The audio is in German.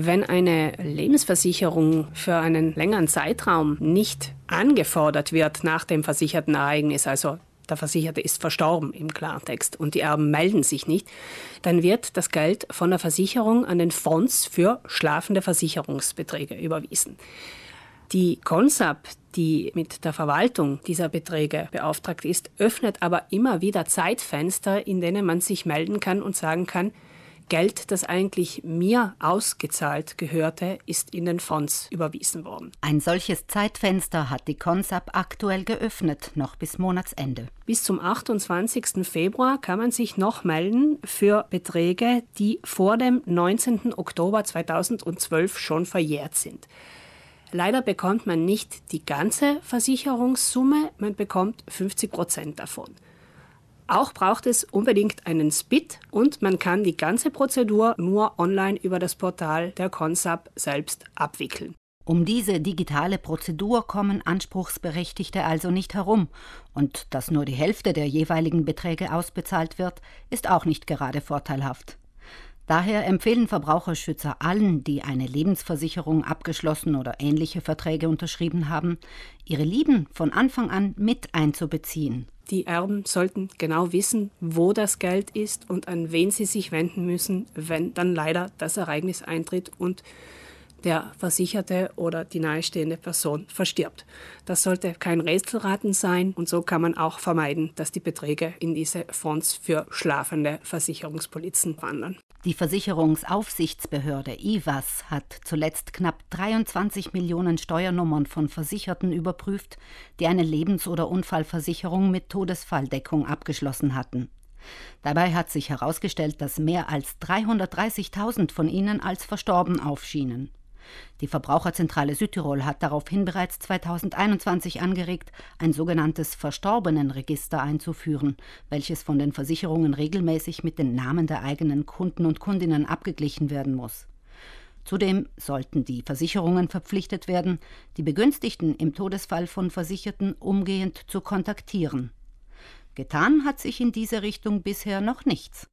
Wenn eine Lebensversicherung für einen längeren Zeitraum nicht angefordert wird nach dem versicherten Ereignis, also der Versicherte ist verstorben im Klartext und die Erben melden sich nicht, dann wird das Geld von der Versicherung an den Fonds für schlafende Versicherungsbeträge überwiesen. Die Consap, die mit der Verwaltung dieser Beträge beauftragt ist, öffnet aber immer wieder Zeitfenster, in denen man sich melden kann und sagen kann, Geld, das eigentlich mir ausgezahlt gehörte, ist in den Fonds überwiesen worden. Ein solches Zeitfenster hat die Consap aktuell geöffnet, noch bis Monatsende. Bis zum 28. Februar kann man sich noch melden für Beträge, die vor dem 19. Oktober 2012 schon verjährt sind. Leider bekommt man nicht die ganze Versicherungssumme, man bekommt 50 Prozent davon. Auch braucht es unbedingt einen SPIT und man kann die ganze Prozedur nur online über das Portal der Consap selbst abwickeln. Um diese digitale Prozedur kommen Anspruchsberechtigte also nicht herum. Und dass nur die Hälfte der jeweiligen Beträge ausbezahlt wird, ist auch nicht gerade vorteilhaft. Daher empfehlen Verbraucherschützer allen, die eine Lebensversicherung abgeschlossen oder ähnliche Verträge unterschrieben haben, ihre Lieben von Anfang an mit einzubeziehen. Die Erben sollten genau wissen, wo das Geld ist und an wen sie sich wenden müssen, wenn dann leider das Ereignis eintritt und der Versicherte oder die nahestehende Person verstirbt. Das sollte kein Rätselraten sein und so kann man auch vermeiden, dass die Beträge in diese Fonds für schlafende Versicherungspolizen wandern. Die Versicherungsaufsichtsbehörde IWAS hat zuletzt knapp 23 Millionen Steuernummern von Versicherten überprüft, die eine Lebens- oder Unfallversicherung mit Todesfalldeckung abgeschlossen hatten. Dabei hat sich herausgestellt, dass mehr als 330.000 von ihnen als verstorben aufschienen. Die Verbraucherzentrale Südtirol hat daraufhin bereits 2021 angeregt, ein sogenanntes Verstorbenenregister einzuführen, welches von den Versicherungen regelmäßig mit den Namen der eigenen Kunden und Kundinnen abgeglichen werden muss. Zudem sollten die Versicherungen verpflichtet werden, die Begünstigten im Todesfall von Versicherten umgehend zu kontaktieren. Getan hat sich in diese Richtung bisher noch nichts.